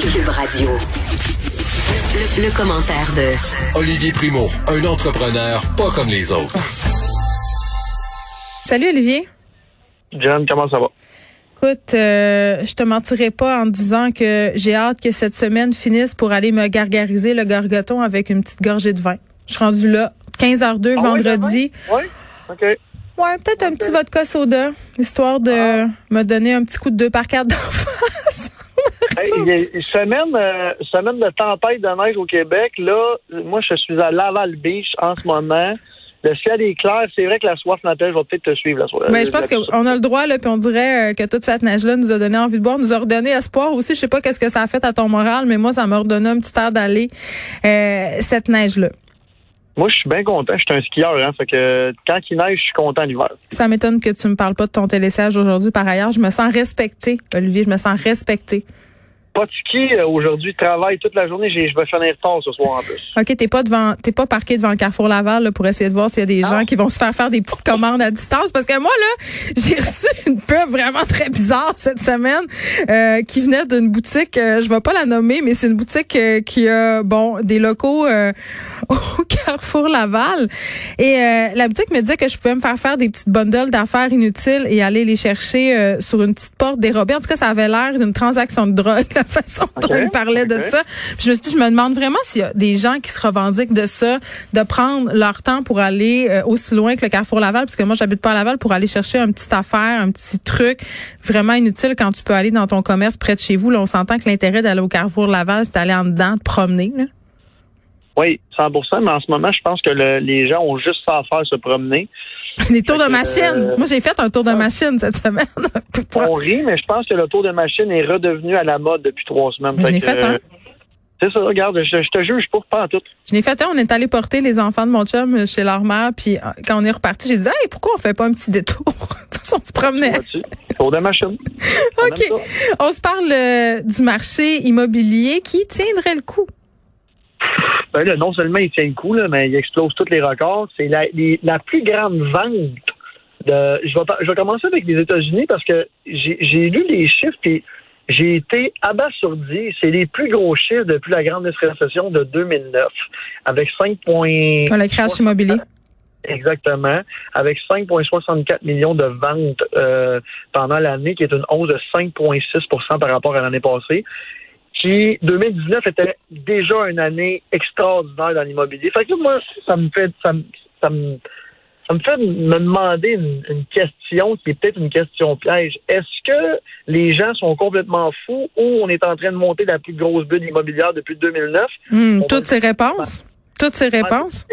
Cube Radio. Le, le commentaire de Olivier Primo, un entrepreneur pas comme les autres. Salut Olivier. John, comment ça va? Écoute, euh, je te mentirai pas en disant que j'ai hâte que cette semaine finisse pour aller me gargariser le gargoton avec une petite gorgée de vin. Je suis rendue là, 15h02 Ah vendredi. Oui? OK. Ouais, peut-être un petit vodka soda, histoire de Ah. me donner un petit coup de deux par quatre d'en face. Hey, semaine, euh, semaine de tempête de neige au Québec. Là, moi, je suis à Laval Beach en ce moment. Le ciel est clair. C'est vrai que la soif natale va peut-être te suivre la soirée. Mais je pense qu'on a le droit, là, puis on dirait euh, que toute cette neige-là nous a donné envie de boire, nous a redonné espoir aussi. Je sais pas qu'est-ce que ça a fait à ton moral, mais moi, ça m'a redonné un petit air d'aller, euh, cette neige-là. Moi, je suis bien content. Je suis un skieur, hein. Fait que quand il neige, je suis content l'hiver. Ça m'étonne que tu me parles pas de ton télésiège aujourd'hui. Par ailleurs, je me sens respectée, Olivier. Je me sens respectée. Pas de ski euh, aujourd'hui. Travaille toute la journée. J'ai- Je vais finir tard ce soir en plus. OK, t'es pas devant, t'es pas parqué devant le Carrefour Laval là, pour essayer de voir s'il y a des gens qui vont se faire faire des petites commandes à distance. Parce que moi, là, j'ai reçu une pub vraiment très bizarre cette semaine euh, qui venait d'une boutique, euh, je vais pas la nommer, mais c'est une boutique euh, qui a, bon, des locaux euh, au Carrefour Laval. Et euh, la boutique me disait que je pouvais me faire faire des petites bundles d'affaires inutiles et aller les chercher euh, sur une petite porte dérobée. En tout cas, ça avait l'air d'une transaction de drogue, la façon dont il parlait de ça. Puis je me suis dit, je me demande vraiment s'il y a des gens qui se revendiquent de ça, de prendre leur temps pour aller euh, aussi loin que le Carrefour Laval, parce que moi, j'habite pas à Laval, pour aller chercher un petit affaire, un petit truc vraiment inutile quand tu peux aller dans ton commerce près de chez vous. Là, on s'entend que l'intérêt d'aller au Carrefour Laval, c'est d'aller en dedans, de promener. Là. Oui, 100% mais en ce moment, je pense que le- les gens ont juste ça à faire, se promener. Des tours de machine. euh, Moi, j'ai fait un tour de machine cette semaine. On rit, mais je pense que le tour de machine est redevenu à la mode depuis trois semaines. Mais je Fait l'ai fait un. euh, C'est ça, regarde, je, je te juge pour pas en tout. Je n'ai fait un, on est allé porter les enfants de mon chum chez leur mère, puis euh, quand on est reparti, j'ai dit, hey, pourquoi on fait pas un petit détour? on se promenait. Tour de machine. OK. On se parle euh, du marché immobilier qui tiendrait le coup? Ben là, non seulement il tient le coup, là, mais il explose tous les records. C'est la, les- la plus grande vente de. Je vais, pas- je vais commencer avec les États-Unis parce que j'ai j'ai lu les chiffres et j'ai été abasourdi. C'est les plus gros chiffres depuis la grande récession de 2009, avec 5 points. Dans le crash immobilier. Exactement, avec 5,64 millions de ventes euh, pendant l'année, qui est une hausse de 5,6% par rapport à l'année passée. Qui 2019 était déjà une année extraordinaire dans l'immobilier. Fait que moi, ça me fait ça me, ça me, ça me fait me demander une, une question qui est peut-être une question piège. Est-ce que les gens sont complètement fous ou on est en train de monter la plus grosse bulle immobilière depuis 2009? Hum, On toutes ces réponses? Toutes ces réponses?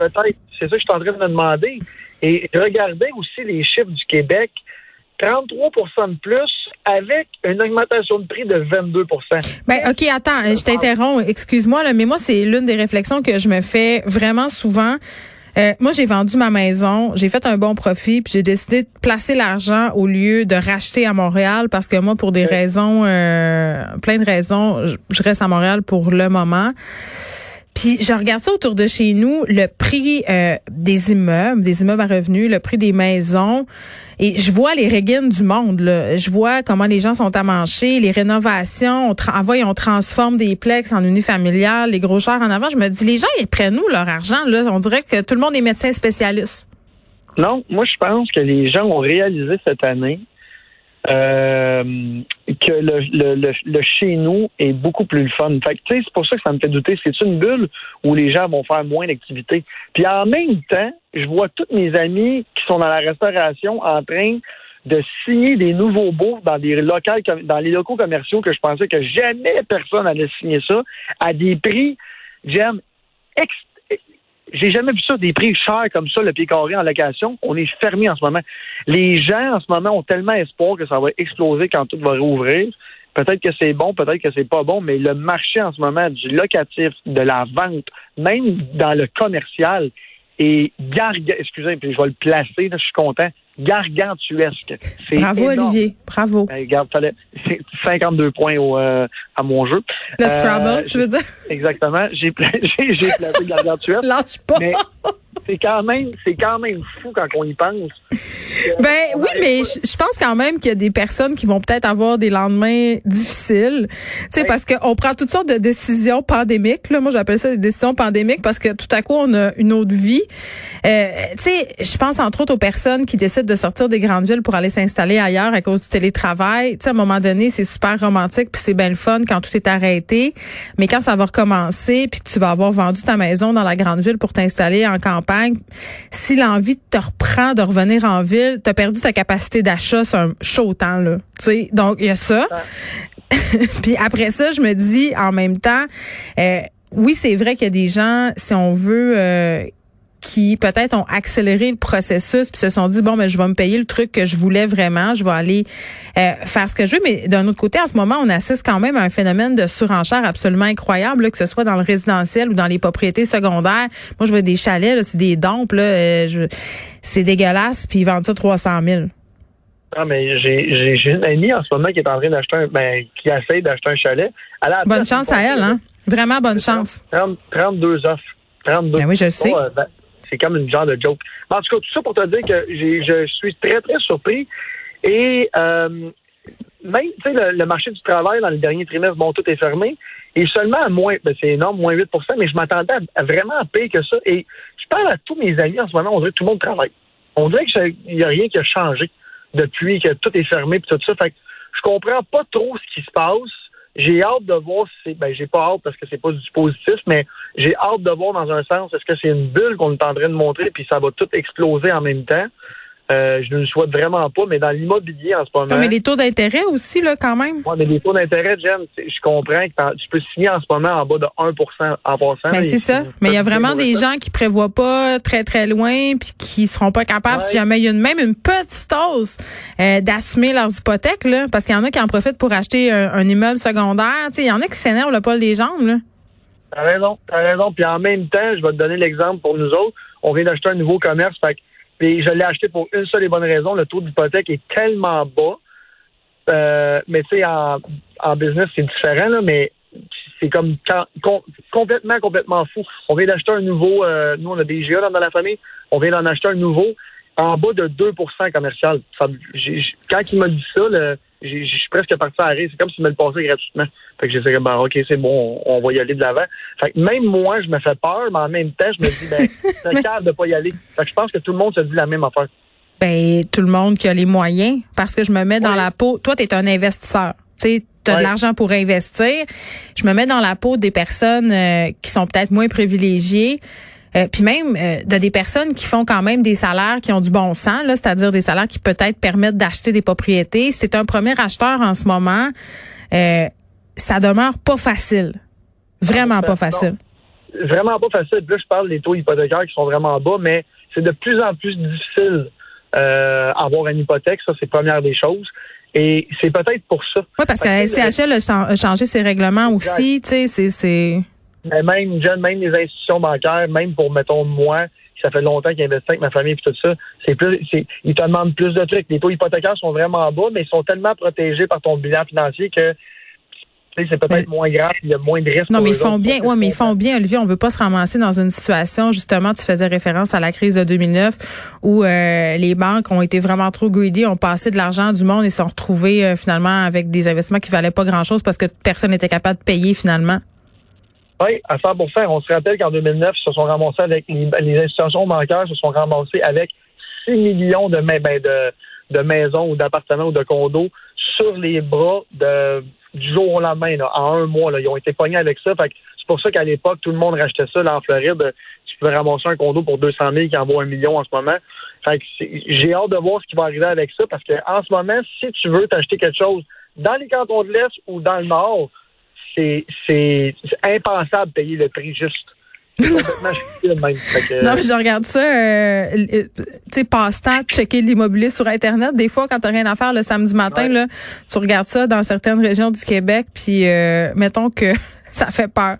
Peut-être. C'est ça que je suis en train de me demander. Et je regardais aussi les chiffres du Québec. 33% de plus avec une augmentation de prix de 22% Ben, OK, attends, je t'interromps. Excuse-moi, là, mais moi, c'est l'une des réflexions que je me fais vraiment souvent. Euh, moi, j'ai vendu ma maison, j'ai fait un bon profit, puis j'ai décidé de placer l'argent au lieu de racheter à Montréal parce que moi, pour des raisons, euh, plein de raisons, je- je reste à Montréal pour le moment. Puis je regarde ça autour de chez nous, le prix euh, des immeubles, des immeubles à revenus, le prix des maisons, et je vois les régines du monde. Là. Je vois comment les gens sont amanchés, les rénovations, on, tra- envoie, on transforme des plex en unifamilial, les gros chars en avant. Je me dis, les gens, ils prennent où leur argent? Là? On dirait que tout le monde est médecin spécialiste. Non, moi je pense que les gens ont réalisé cette année euh, que le, le, le, chez nous est beaucoup plus fun. Fait c'est pour ça que ça me fait douter. C'est une bulle où les gens vont faire moins d'activités? Puis en même temps, je vois tous mes amis qui sont dans la restauration en train de signer des nouveaux baux dans des locales, dans les locaux commerciaux que je pensais que jamais personne allait signer ça à des prix, j'aime, j'ai jamais vu ça, des prix chers comme ça, le pied carré en location. On est fermé en ce moment. Les gens, en ce moment, ont tellement espoir que ça va exploser quand tout va rouvrir. Peut-être que c'est bon, peut-être que c'est pas bon, mais le marché en ce moment du locatif, de la vente, même dans le commercial, est garga... Excusez, puis je vais le placer, là, je suis content. Gargantuesque. C'est Bravo, énorme. Olivier. Bravo. Ben, regarde, fallait c'est 52 points au, euh, à mon jeu. Le Euh, Scrabble, tu veux dire? Exactement. J'ai pla- j'ai j'ai placé gargantuesque. Lâche pas. Mais c'est quand même, c'est quand même fou quand on y pense. Ben oui, mais je, pense quand même qu'il y a des personnes qui vont peut-être avoir des lendemains difficiles. Tu sais, parce qu'on prend toutes sortes de décisions pandémiques. Là. Moi, j'appelle ça des décisions pandémiques parce que tout à coup, on a une autre vie. Euh, tu sais, je pense entre autres aux personnes qui décident de sortir des grandes villes pour aller s'installer ailleurs à cause du télétravail. Tu sais, à un moment donné, c'est super romantique puis c'est bien le fun quand tout est arrêté. Mais quand ça va recommencer puis que tu vas avoir vendu ta maison dans la grande ville pour t'installer en campagne, si l'envie te reprend de revenir en ville, tu as perdu ta capacité d'achat, c'est un chaud temps, là. sais, donc, il y a ça. Puis après ça, je me dis en même temps, euh, oui, c'est vrai qu'il y a des gens, si on veut, euh, qui peut-être ont accéléré le processus puis se sont dit bon mais je vais me payer le truc que je voulais vraiment, je vais aller euh, faire ce que je veux mais d'un autre côté en ce moment on assiste quand même à un phénomène de surenchère absolument incroyable que ce soit dans le résidentiel ou dans les propriétés secondaires. Moi je vois des chalets c'est des dompes là, euh, c'est dégueulasse puis ils vendent ça 300 000. Ah, mais j'ai une amie en ce moment qui est en train d'acheter un, ben, qui essaie d'acheter un chalet. bonne chance à elle, hein? Vraiment bonne chance. 32 offres. 32. Ben oui, je sais. Euh, ben, c'est comme une genre de joke. en tout cas, tout ça pour te dire que je suis très, très surpris. Et euh, même, tu sais, le, marché du travail dans le dernier trimestre, bon, tout est fermé. Et seulement à moins, ben, c'est énorme, moins 8% mais je m'attendais à, vraiment à payer que ça. Et je parle à tous mes amis en ce moment, on dirait que tout le monde travaille. On dirait qu'il n'y a rien qui a changé depuis que tout est fermé et tout ça. Fait que je comprends pas trop ce qui se passe. J'ai hâte de voir si c'est, ben, j'ai pas hâte parce que c'est pas du positif, mais j'ai hâte de voir dans un sens, est-ce que c'est une bulle qu'on est en train de montrer puis ça va tout exploser en même temps? Euh, je ne le souhaite vraiment pas, mais dans l'immobilier en ce moment. mais les taux d'intérêt aussi, là, quand même. Oui, mais les taux d'intérêt, Jen, je comprends que tu peux signer en ce moment en bas de 1% en passant. Ben, c'est ça. Mais il y a vraiment des gens qui prévoient pas très, très loin puis qui seront pas capables, si jamais il y a même une petite hausse, euh, d'assumer leurs hypothèques, là, parce qu'il y en a qui en profitent pour acheter un, immeuble secondaire. Il y en a qui s'énervent le poil des jambes, là. T'as raison, t'as raison. Puis en même temps, je vais te donner l'exemple pour nous autres. On vient d'acheter un nouveau commerce, fait puis je l'ai acheté pour une seule et bonne raison. Le taux d'hypothèque est tellement bas. Euh, mais tu sais, en, en business, c'est différent, là, mais c'est comme complètement, complètement fou. On vient d'acheter un nouveau, euh, nous on a des GA dans, la famille, on vient d'en acheter un nouveau en bas de 2% commercial. quand il m'a dit ça, je suis presque parti à rire. C'est comme s'il me le passait gratuitement. Fait que j'ai dit, ben, OK, c'est bon, on, va y aller de l'avant. Fait que même moi, je me fais peur, mais en même temps, je me dis, ben, c'est calme de pas y aller. Fait que je pense que tout le monde se dit la même affaire. Ben, tout le monde qui a les moyens, parce que je me mets dans la peau. Toi, tu es un investisseur. Tu sais, tu as de l'argent pour investir. Je me mets dans la peau des personnes euh, qui sont peut-être moins privilégiées. Euh, puis même euh, de des personnes qui font quand même des salaires qui ont du bon sens, là, c'est-à-dire des salaires qui peut-être permettent d'acheter des propriétés. Si un premier acheteur en ce moment, euh, ça demeure pas facile. Vraiment pas facile. Vraiment pas facile. Là, je parle des taux hypothécaires qui sont vraiment bas, mais c'est de plus en plus difficile euh, avoir une hypothèque. Ça, c'est première des choses. Et c'est peut-être pour ça. Oui, parce que la SCHL a changé ses règlements aussi. Tu sais, c'est mais même jeune, même les institutions bancaires, même pour, mettons, moi, ça fait longtemps qu'il investit avec ma famille et tout ça, c'est plus, c'est, ils te demandent plus de trucs. Les taux hypothécaires sont vraiment bas, mais ils sont tellement protégés par ton bilan financier que c'est peut-être moins grave, il y a moins de risques. Non, mais ils font bien, ouais, mais ils font bien, Olivier. On veut pas se ramasser dans une situation, justement, tu faisais référence à la crise de 2009 où euh, les banques ont été vraiment trop greedy, ont passé de l'argent du monde et se sont retrouvés euh, finalement avec des investissements qui valaient pas grand-chose parce que personne n'était capable de payer finalement. Oui, à 100 On se rappelle qu'en 2009, ils se sont ramassés avec les, institutions bancaires se sont ramassées avec 6 millions de, ben, de, de maisons ou d'appartements ou de condos sur les bras de, du jour au lendemain, en un mois. Ils ont été pognés avec ça. Fait c'est pour ça qu'à l'époque, tout le monde rachetait ça là, en Floride. Tu pouvais ramasser un condo pour 200 000 qui en vaut un million en ce moment. Fait j'ai hâte de voir ce qui va arriver avec ça parce qu'en ce moment, si tu veux t'acheter quelque chose dans les cantons de l'Est ou dans le Nord, c'est impensable de payer le prix juste. C'est complètement même. Non, mais je regarde ça, euh, tu sais, passe-temps, checker l'immobilier sur Internet. Des fois, quand t'as rien à faire le samedi matin, là, tu regardes ça dans certaines régions du Québec, puis euh, mettons que ça fait peur.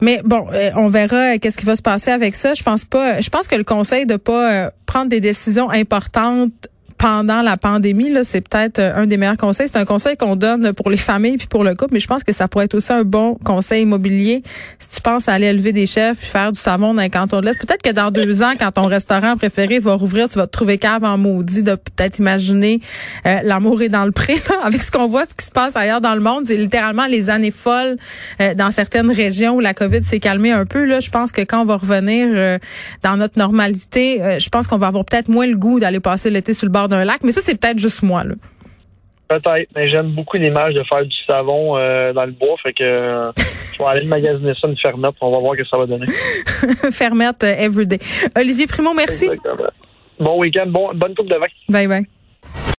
Mais bon, euh, on verra qu'est-ce qui va se passer avec ça. Je pense pas. Je pense que le conseil de pas prendre des décisions importantes pendant la pandémie, là, c'est peut-être euh, un des meilleurs conseils. C'est un conseil qu'on donne pour les familles puis pour le couple, mais je pense que ça pourrait être aussi un bon conseil immobilier si tu penses à aller élever des chefs puis faire du savon dans un canton de l'Est. Peut-être que dans deux ans, quand ton restaurant préféré va rouvrir, tu vas te trouver cave en maudit de peut-être imaginer euh, l'amour est dans le pré. Avec ce qu'on voit, ce qui se passe ailleurs dans le monde, c'est littéralement les années folles euh, dans certaines régions où la COVID s'est calmée un peu. Là, je pense que quand on va revenir dans notre normalité, je pense qu'on va avoir peut-être moins le goût d'aller passer l'été sur le bord d'un lac. Mais ça, c'est peut-être juste moi. Là. Peut-être, mais j'aime beaucoup l'image de faire du savon euh, dans le bois, fait que euh, je vais aller magasiner ça une fermette, on va voir ce que ça va donner. fermette euh, everyday. Olivier Primo, merci. Exactement. Bon week-end, bon, bonne coupe de vin. Bye bye.